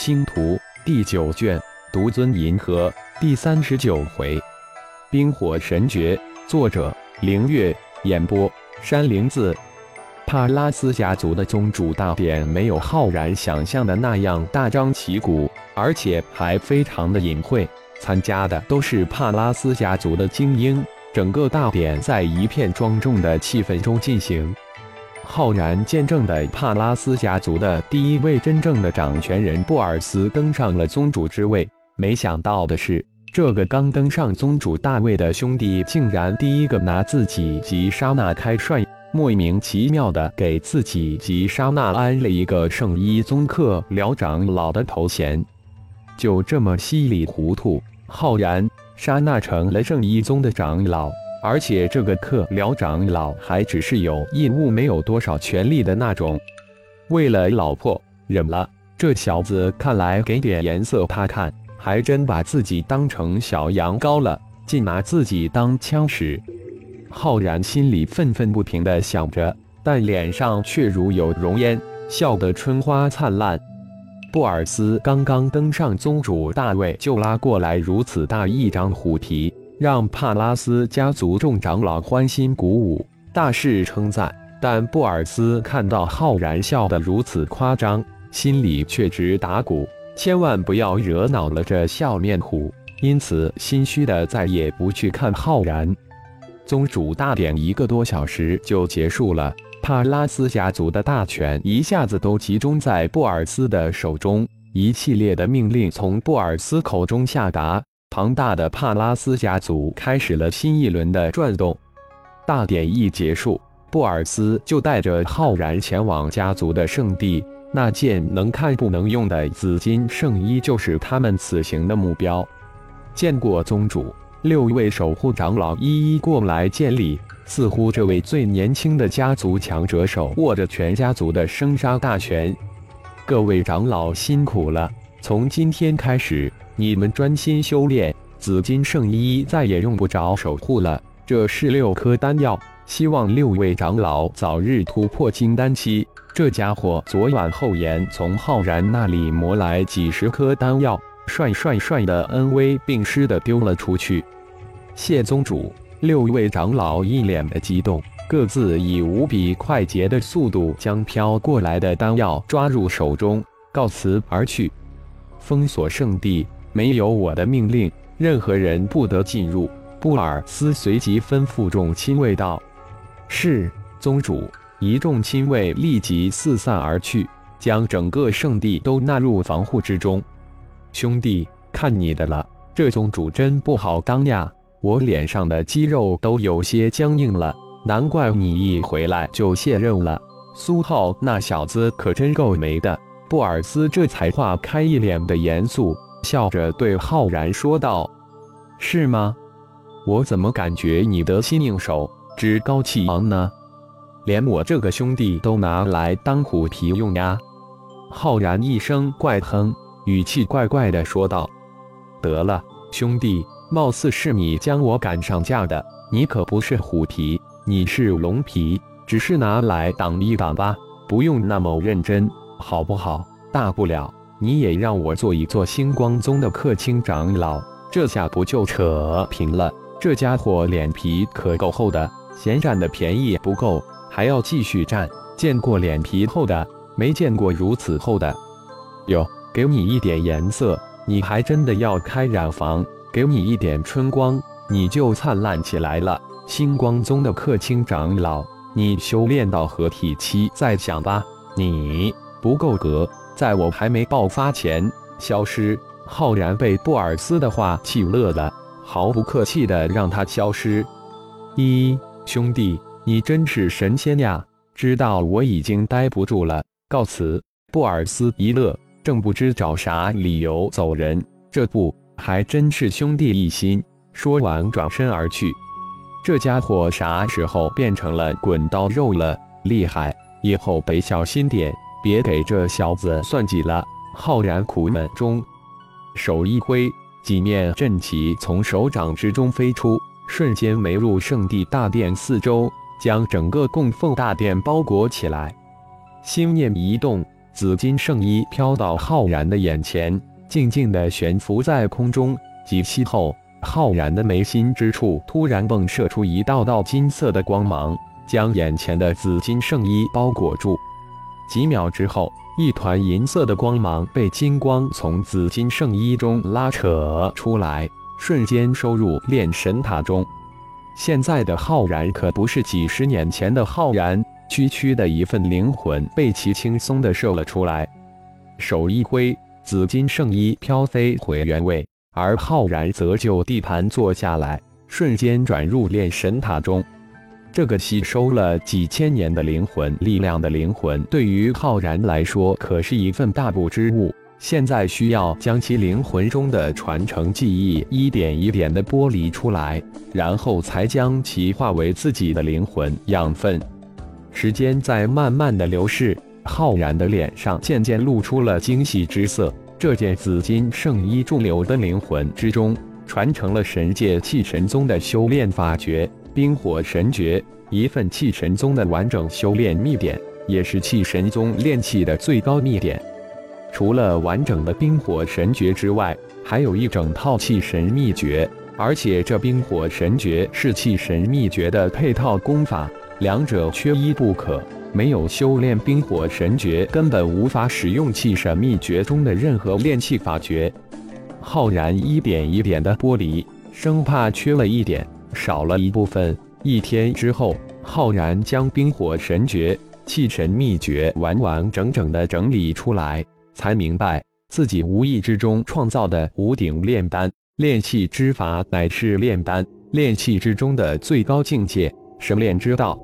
星图第九卷，独尊银河第三十九回，冰火神诀。作者：凌月。演播：山灵子。帕拉斯家族的宗主大典没有浩然想象的那样大张旗鼓，而且还非常的隐晦。参加的都是帕拉斯家族的精英。整个大典在一片庄重的气氛中进行。浩然见证的帕拉斯家族的第一位真正的掌权人布尔斯登上了宗主之位。没想到的是，这个刚登上宗主大位的兄弟，竟然第一个拿自己及莎娜开涮，莫名其妙的给自己及莎娜安了一个圣衣宗客僚长老的头衔。就这么稀里糊涂，浩然、莎娜成了圣衣宗的长老。而且这个克辽长老还只是有义务，没有多少权力的那种。为了老婆，忍了。这小子看来给点颜色他看，还真把自己当成小羊羔了，竟拿自己当枪使。浩然心里愤愤不平地想着，但脸上却如有容颜，笑得春花灿烂。布尔斯刚刚登上宗主大位，就拉过来如此大一张虎皮。让帕拉斯家族众长老欢欣鼓舞，大肆称赞。但布尔斯看到浩然笑得如此夸张，心里却直打鼓，千万不要惹恼了这笑面虎。因此，心虚的再也不去看浩然。宗主大典一个多小时就结束了，帕拉斯家族的大权一下子都集中在布尔斯的手中，一系列的命令从布尔斯口中下达。庞大的帕拉斯家族开始了新一轮的转动。大典一结束，布尔斯就带着浩然前往家族的圣地。那件能看不能用的紫金圣衣就是他们此行的目标。见过宗主，六位守护长老一一过来见礼。似乎这位最年轻的家族强者手握着全家族的生杀大权。各位长老辛苦了，从今天开始。你们专心修炼，紫金圣衣再也用不着守护了。这是六颗丹药，希望六位长老早日突破金丹期。这家伙昨晚后延从浩然那里磨来几十颗丹药，帅帅帅的恩威并施的丢了出去。谢宗主，六位长老一脸的激动，各自以无比快捷的速度将飘过来的丹药抓入手中，告辞而去。封锁圣地。没有我的命令，任何人不得进入。布尔斯随即吩咐众亲卫道：“是，宗主。”一众亲卫立即四散而去，将整个圣地都纳入防护之中。兄弟，看你的了，这宗主真不好当呀！我脸上的肌肉都有些僵硬了，难怪你一回来就卸任了。苏浩那小子可真够没的。布尔斯这才化开一脸的严肃。笑着对浩然说道：“是吗？我怎么感觉你得心应手，趾高气昂呢？连我这个兄弟都拿来当虎皮用呀？”浩然一声怪哼，语气怪怪的说道：“得了，兄弟，貌似是你将我赶上架的。你可不是虎皮，你是龙皮，只是拿来挡一挡吧，不用那么认真，好不好？大不了……”你也让我做一做星光宗的客卿长老，这下不就扯平了？这家伙脸皮可够厚的，嫌占的便宜不够，还要继续占。见过脸皮厚的，没见过如此厚的。哟，给你一点颜色，你还真的要开染房？给你一点春光，你就灿烂起来了。星光宗的客卿长老，你修炼到合体期再想吧。你不够格。在我还没爆发前消失。浩然被布尔斯的话气乐了，毫不客气的让他消失。一兄弟，你真是神仙呀！知道我已经待不住了，告辞。布尔斯一乐，正不知找啥理由走人。这不还真是兄弟一心。说完转身而去。这家伙啥时候变成了滚刀肉了？厉害！以后得小心点。别给这小子算计了！浩然苦闷中，手一挥，几面阵旗从手掌之中飞出，瞬间围入圣地大殿四周，将整个供奉大殿包裹起来。心念一动，紫金圣衣飘到浩然的眼前，静静地悬浮在空中。几息后，浩然的眉心之处突然迸射出一道道金色的光芒，将眼前的紫金圣衣包裹住。几秒之后，一团银色的光芒被金光从紫金圣衣中拉扯出来，瞬间收入炼神塔中。现在的浩然可不是几十年前的浩然，区区的一份灵魂被其轻松的射了出来。手一挥，紫金圣衣飘飞回原位，而浩然则就地盘坐下来，瞬间转入炼神塔中。这个吸收了几千年的灵魂力量的灵魂，对于浩然来说可是一份大补之物。现在需要将其灵魂中的传承记忆一点一点的剥离出来，然后才将其化为自己的灵魂养分。时间在慢慢的流逝，浩然的脸上渐渐露出了惊喜之色。这件紫金圣衣驻留的灵魂之中，传承了神界气神宗的修炼法诀。冰火神诀，一份气神宗的完整修炼秘典，也是气神宗炼气的最高秘典。除了完整的冰火神诀之外，还有一整套气神秘诀，而且这冰火神诀是气神秘诀的配套功法，两者缺一不可。没有修炼冰火神诀，根本无法使用气神秘诀中的任何炼气法诀。浩然一点一点的剥离，生怕缺了一点。少了一部分。一天之后，浩然将冰火神诀、气神秘诀完完整整的整理出来，才明白自己无意之中创造的无顶炼丹炼气之法，乃是炼丹炼气之中的最高境界——神炼之道。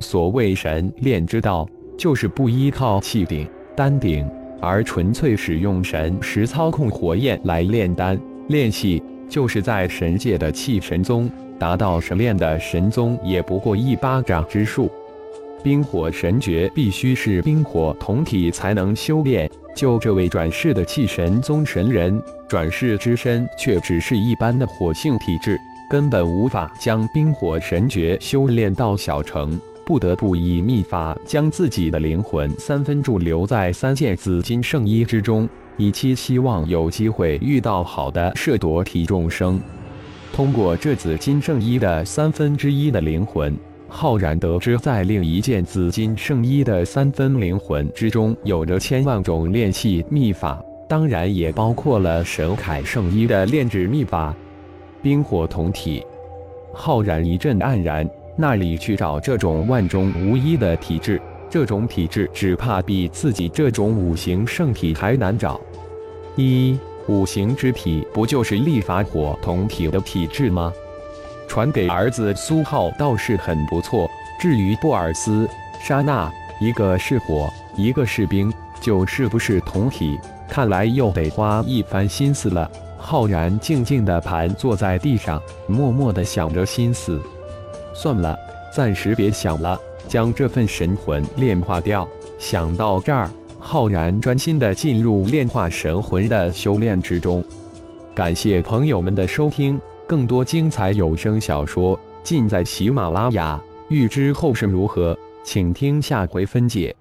所谓神炼之道，就是不依靠气鼎、丹鼎，而纯粹使用神识操控火焰来炼丹炼气。就是在神界的气神宗。达到神炼的神宗也不过一巴掌之数，冰火神诀必须是冰火同体才能修炼。就这位转世的气神宗神人，转世之身却只是一般的火性体质，根本无法将冰火神诀修炼到小成，不得不以秘法将自己的灵魂三分驻留在三件紫金圣衣之中，以期希望有机会遇到好的摄夺体众生。通过这紫金圣衣的三分之一的灵魂，浩然得知，在另一件紫金圣衣的三分灵魂之中，有着千万种炼气秘法，当然也包括了神铠圣衣的炼制秘法。冰火同体，浩然一阵黯然，那里去找这种万中无一的体质？这种体质只怕比自己这种五行圣体还难找。一。五行之体不就是立法火同体的体质吗？传给儿子苏浩倒是很不错。至于布尔斯、莎娜，一个是火，一个是冰，就是不是同体，看来又得花一番心思了。浩然静静地盘坐在地上，默默地想着心思。算了，暂时别想了，将这份神魂炼化掉。想到这儿。浩然专心的进入炼化神魂的修炼之中。感谢朋友们的收听，更多精彩有声小说尽在喜马拉雅。欲知后事如何，请听下回分解。